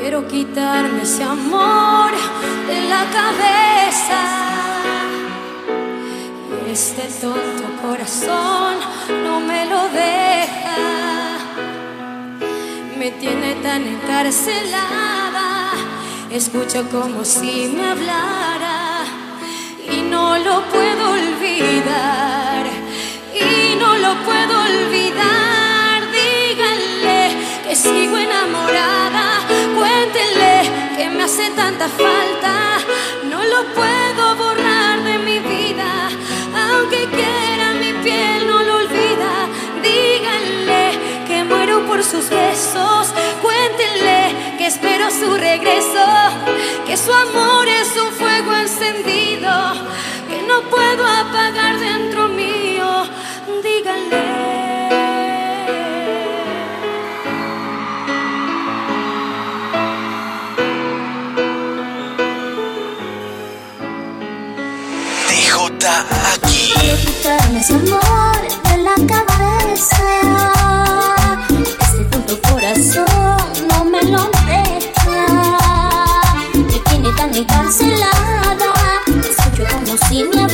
Quiero quitarme ese amor de la cabeza. Este tonto corazón no me lo deja. Me tiene tan encarcelada. Escucho como si me hablara y no lo puedo olvidar. Y no lo puedo olvidar. Díganle que sigo enamorada. Hace tanta falta. No lo puedo borrar de mi vida. Aunque quiera mi piel no lo olvida. Díganle que muero por sus besos. Cuéntenle que espero su regreso. Que su amor es un fuego encendido. Que no puedo apagar dentro mío. Díganle. Aquí. Quiero quitarme ese amor de la cabeza. Este tonto corazón no me lo deja. Me tiene tan encarcelada. Escucho como si me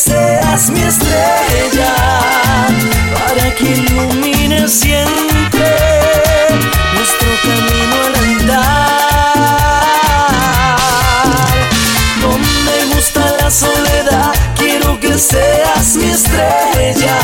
seas mi estrella para que ilumine siempre nuestro camino al andar. No me gusta la soledad, quiero que seas mi estrella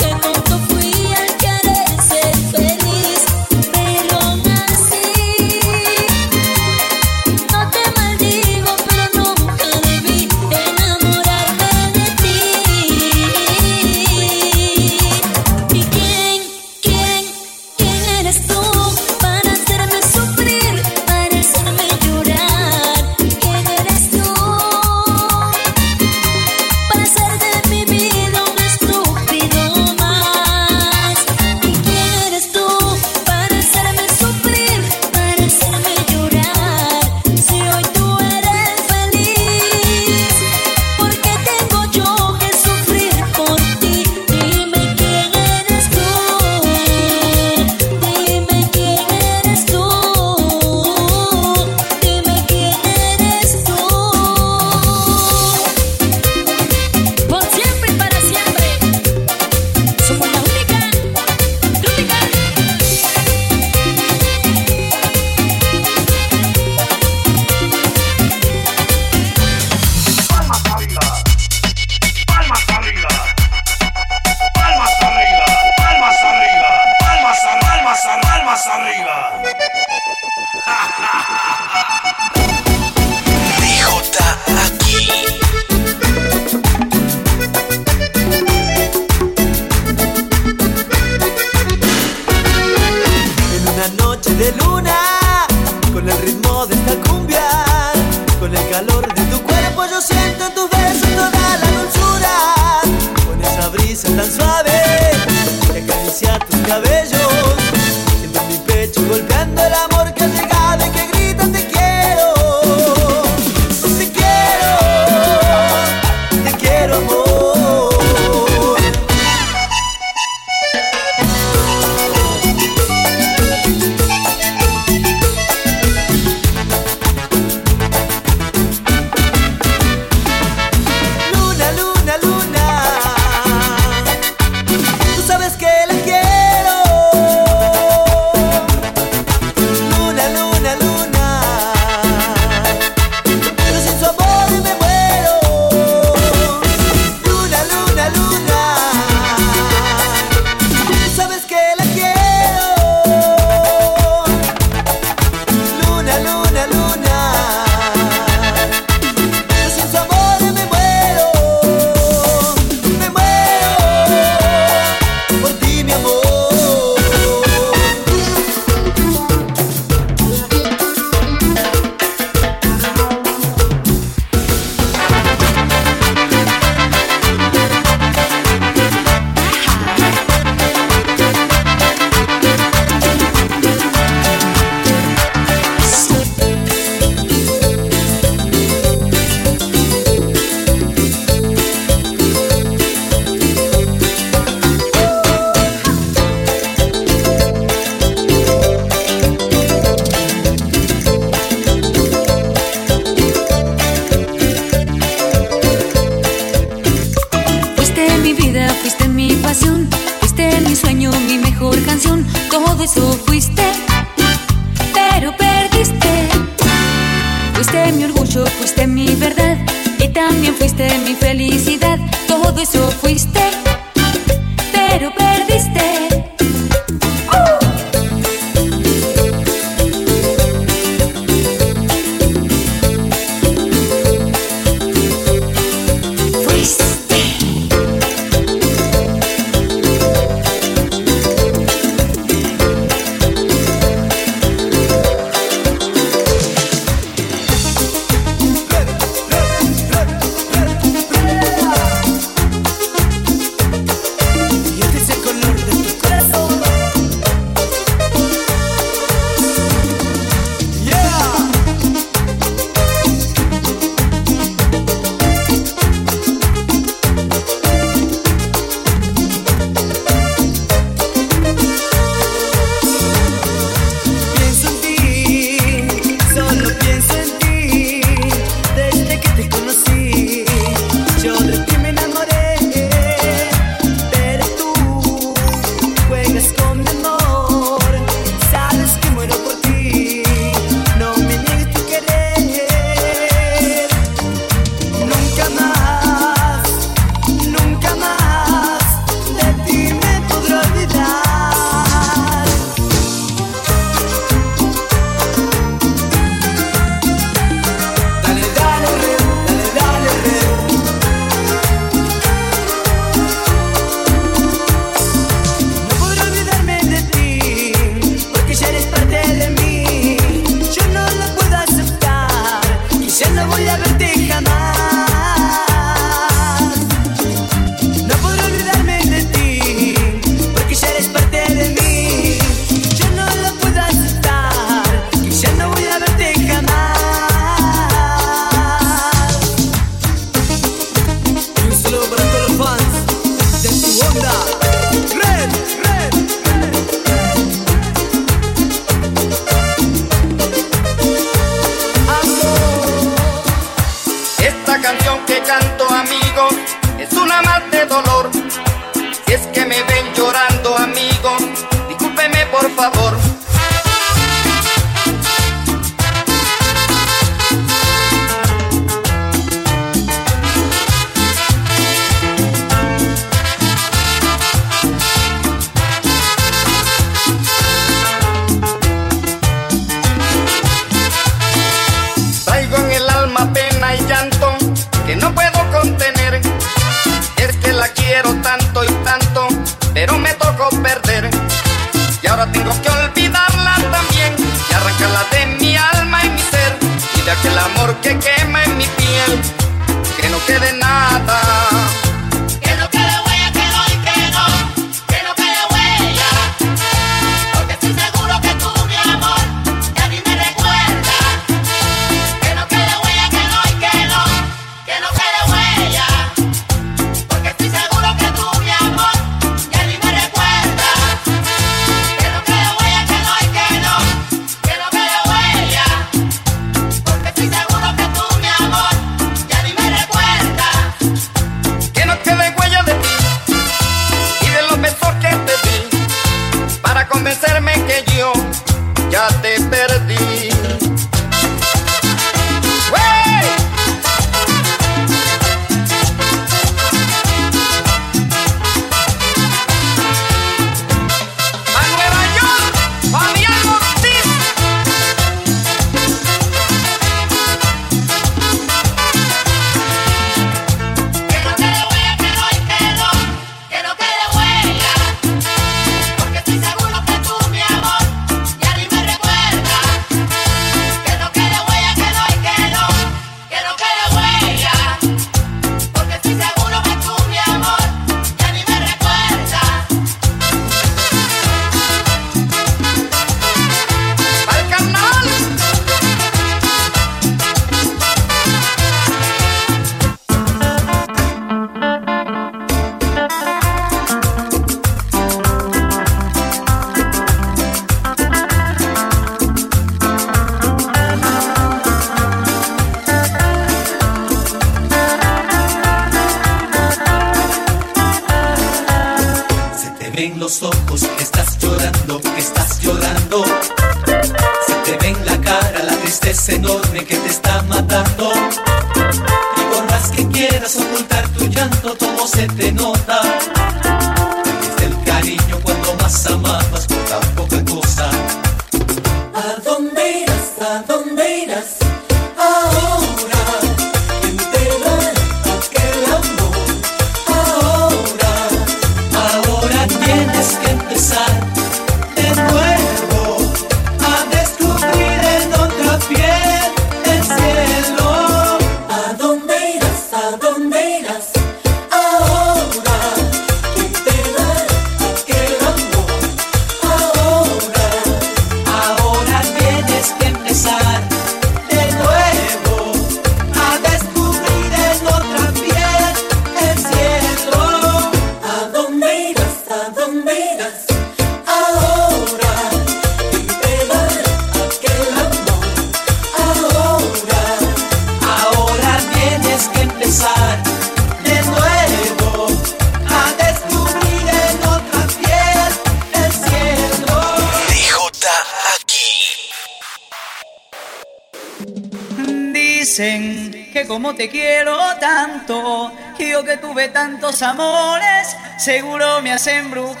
que tuve tantos amores, seguro me has embrujado.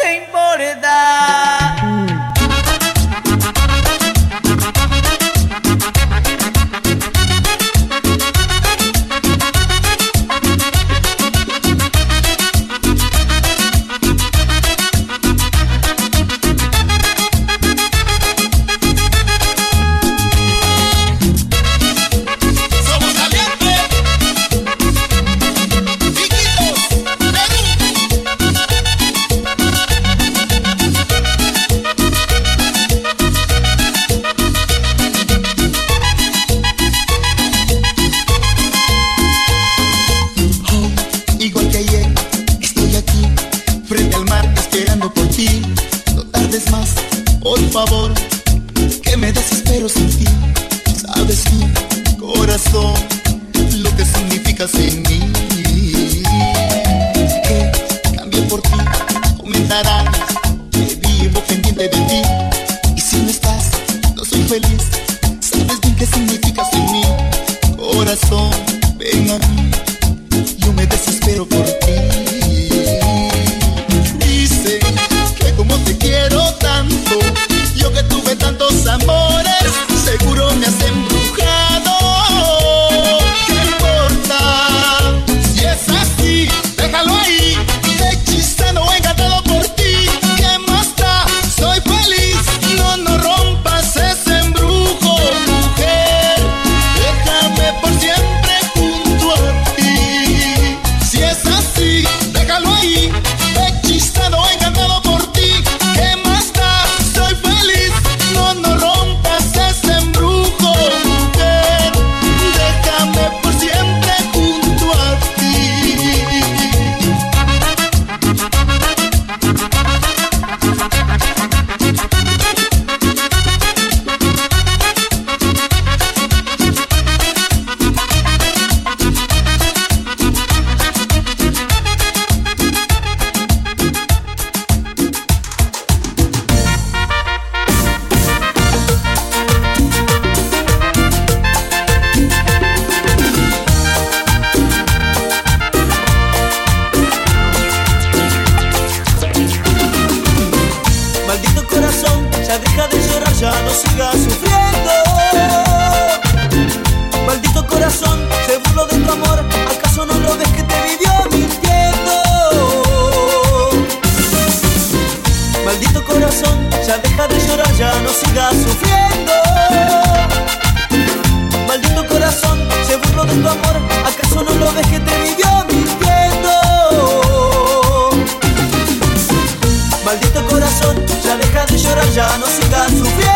¿Qué importa? De llorar, ya no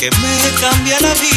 que me cambia la vida.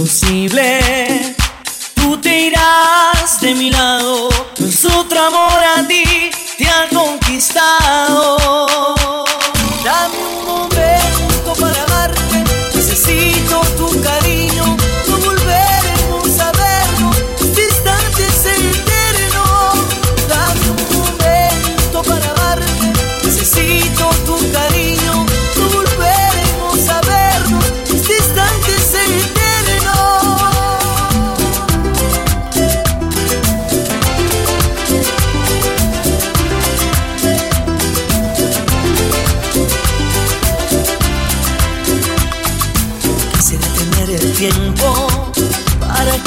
imposible. Tú te irás de mi lado, pues otro amor a ti te ha conquistado. Dame un momento para amarte, necesito tu cariño.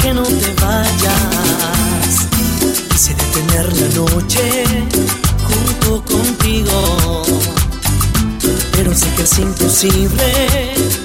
que no te vayas. Quise detener la noche junto contigo, pero sé que es imposible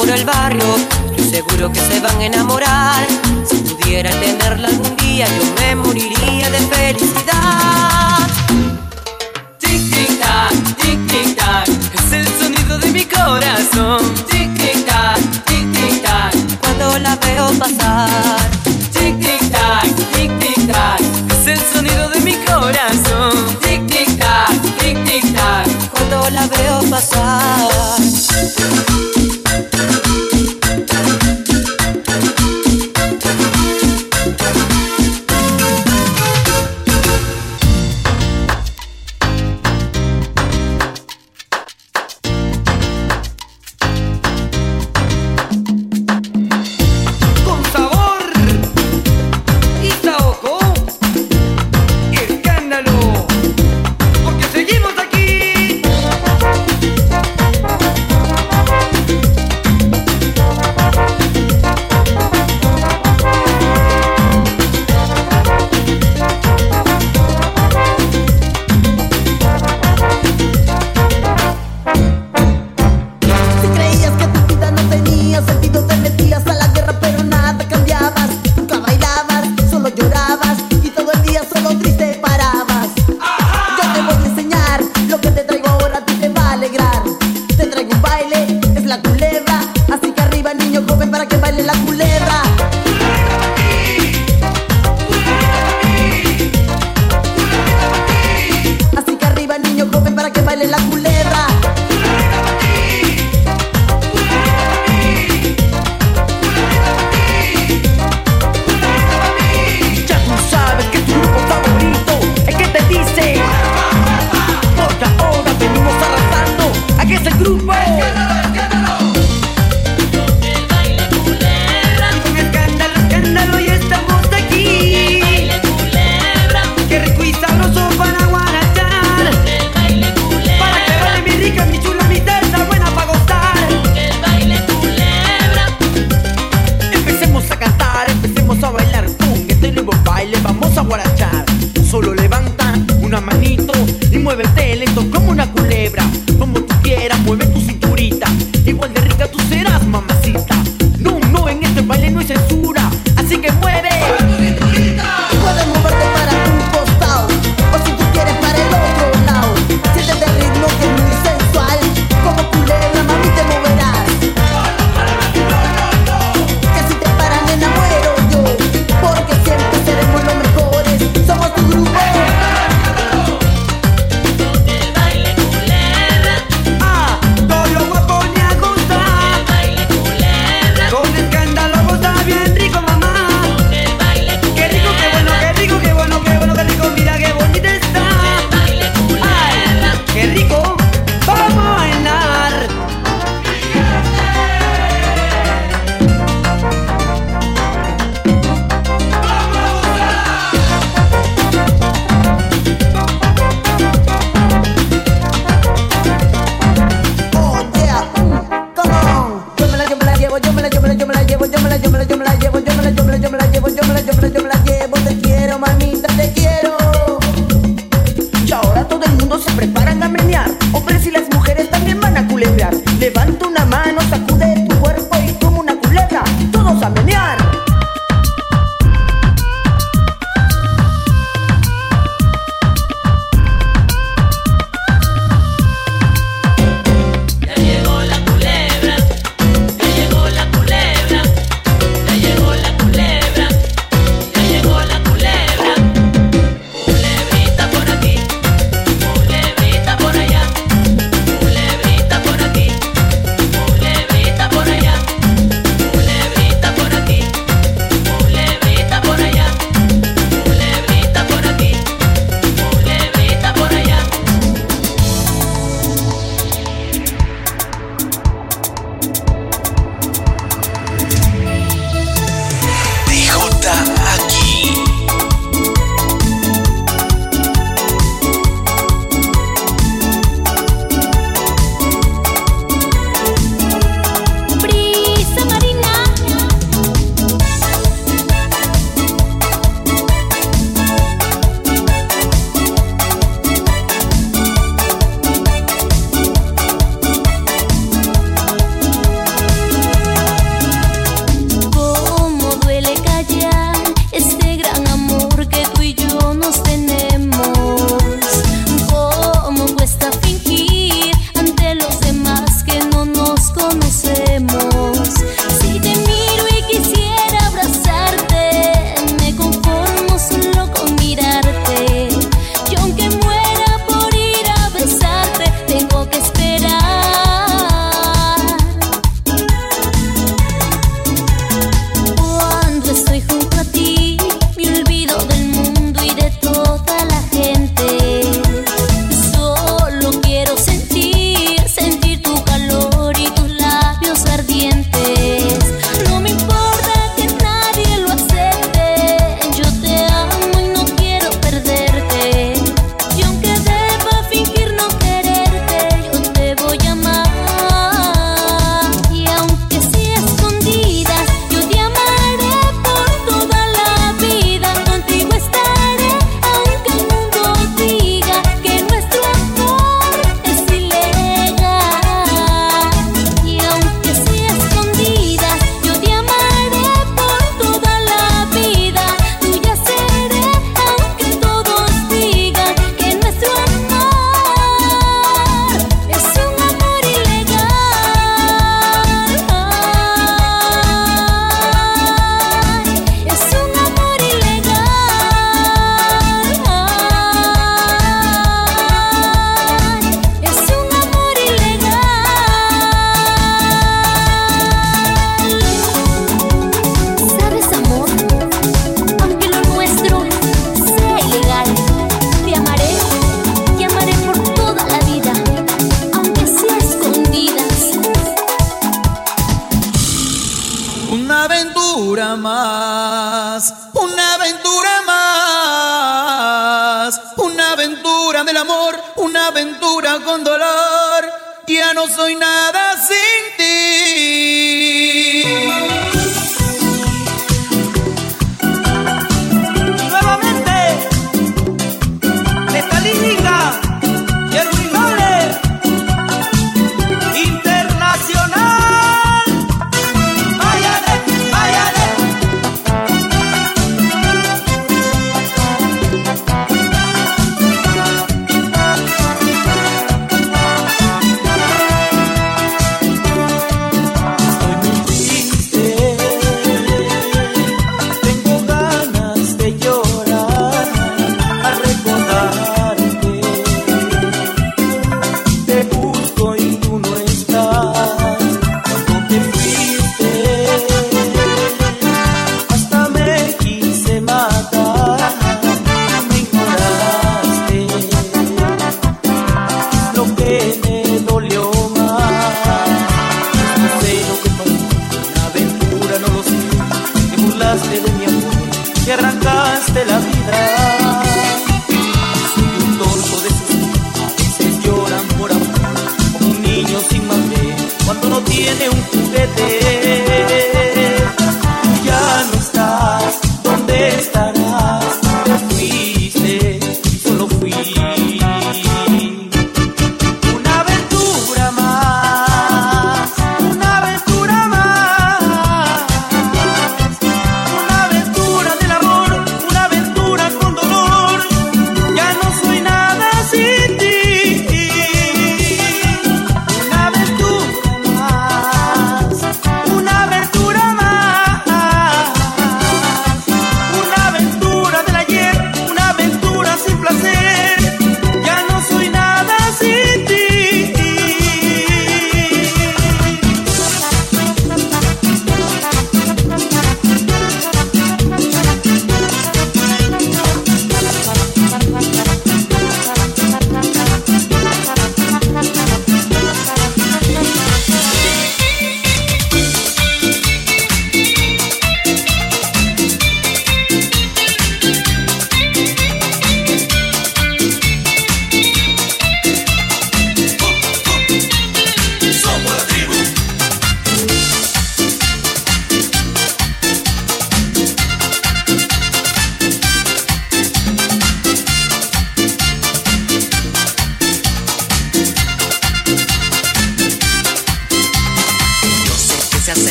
por el barrio, estoy seguro que se van a enamorar. Si pudiera tenerla algún día, yo me moriría de felicidad. Tic tic tac, tic tic tac, es el sonido de mi corazón. Tic tic tac, tic tic tac, cuando la veo pasar. Tic tic tac, tic tic tac, es el sonido de mi corazón. Tic tic tac, tic tic tac, cuando la veo pasar.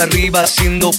Arriba haciendo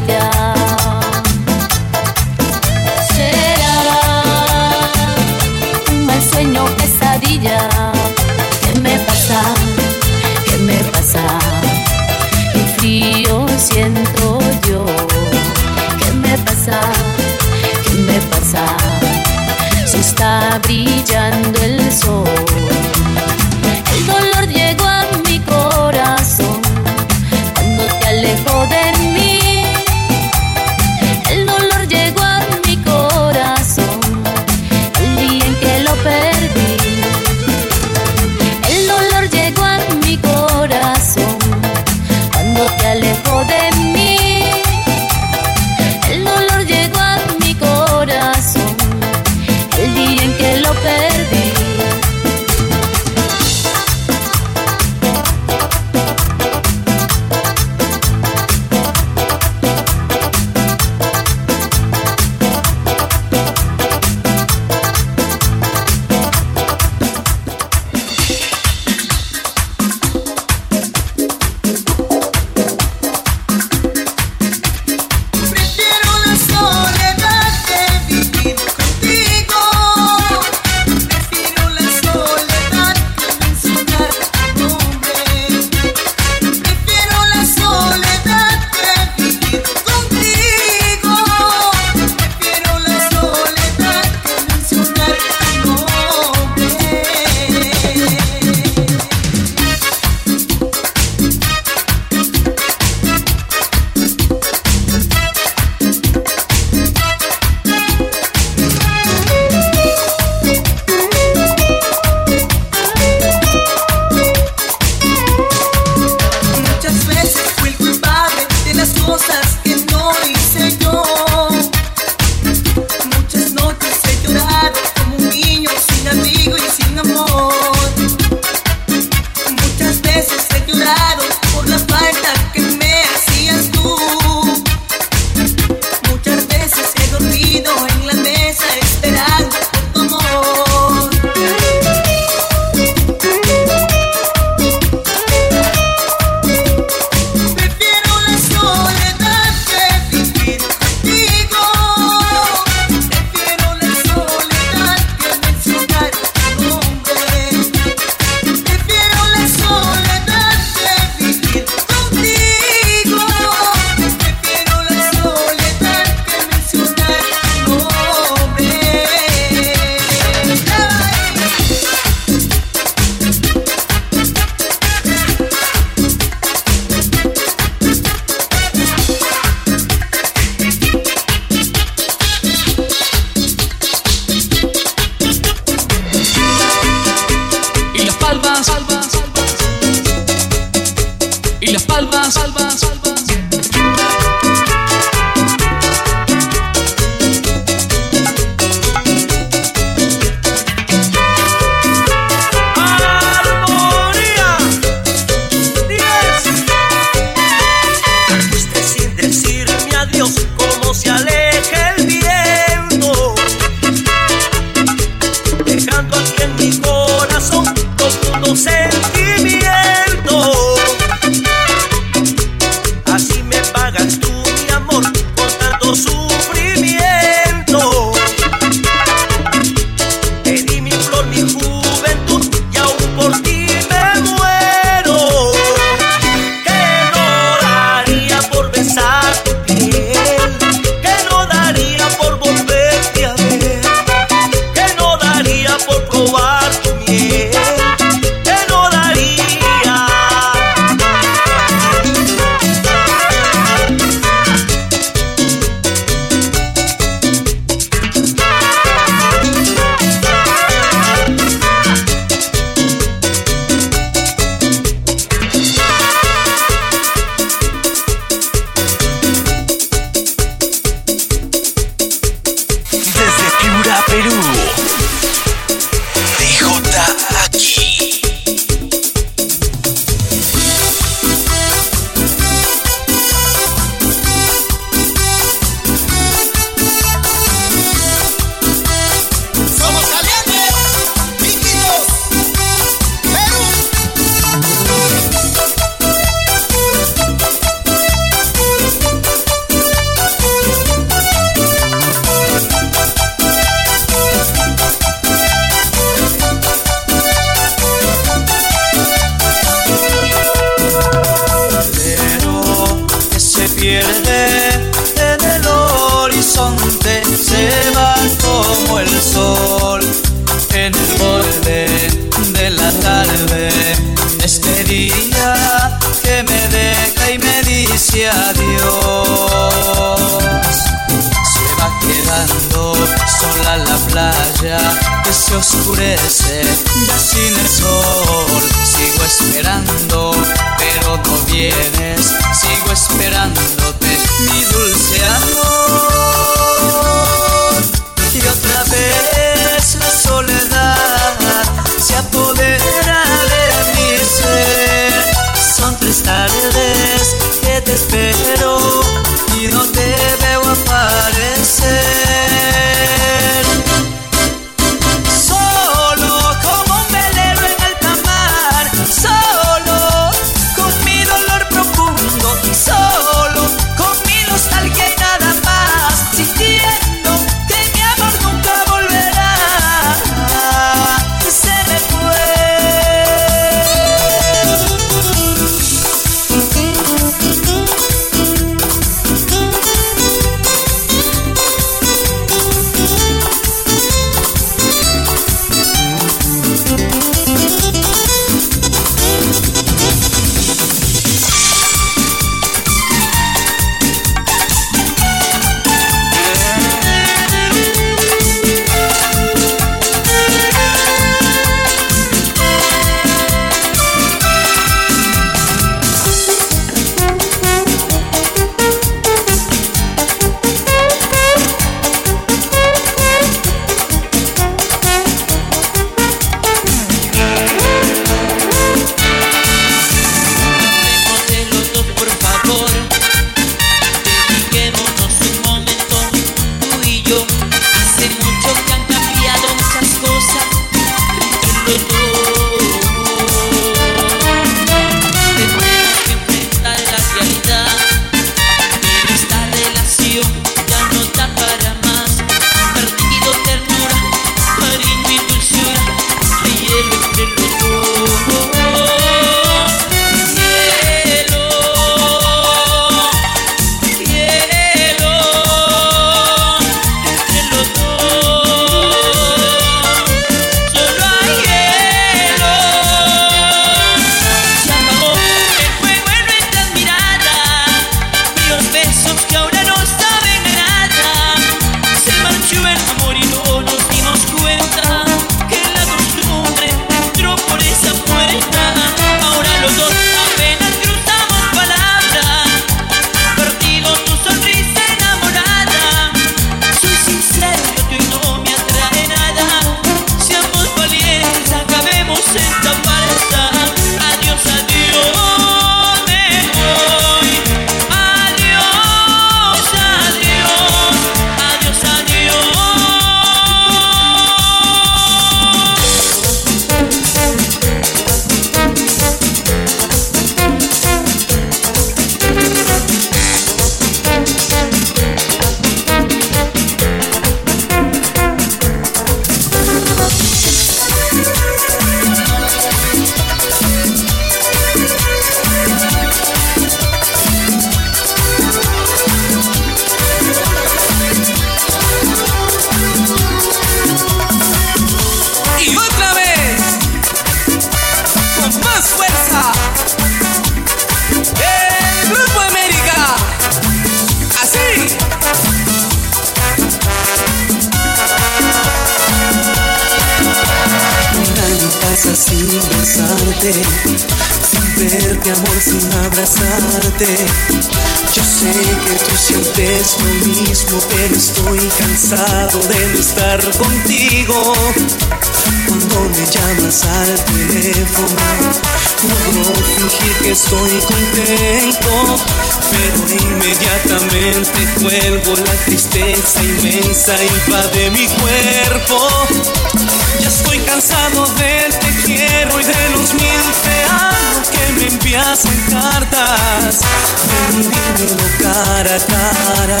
cartas, ven cara a cara,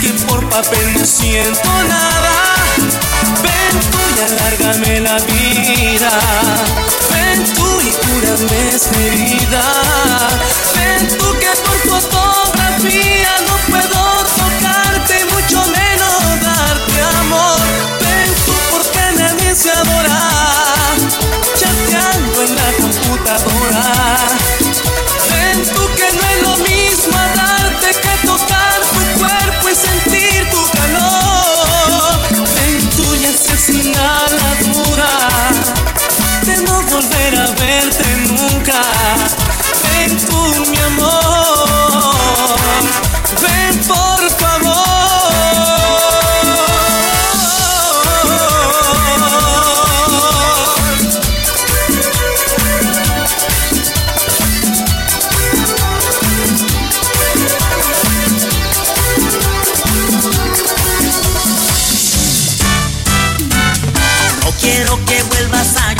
que por papel no siento nada. Ven tú y alárgame la vida, ven tú y cúrame esta herida, ven tú que por fotografía no puedo tocarte mucho menos darte amor, ven tú porque nadie se adora, chateando en la computadora. Siento que no es lo mismo hablarte que tocar tu cuerpo y sentir tu calor. Ven tuya asesina la dura de no volver a verte nunca. Ven tú, mi amor. Ven por favor. alba sangre.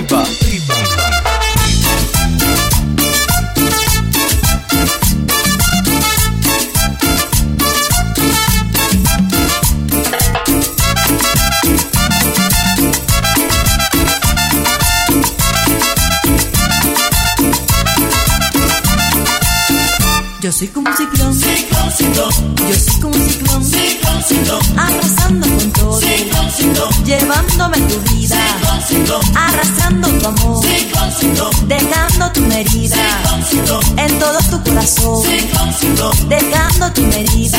Diva. Corazón, dejando tu herida.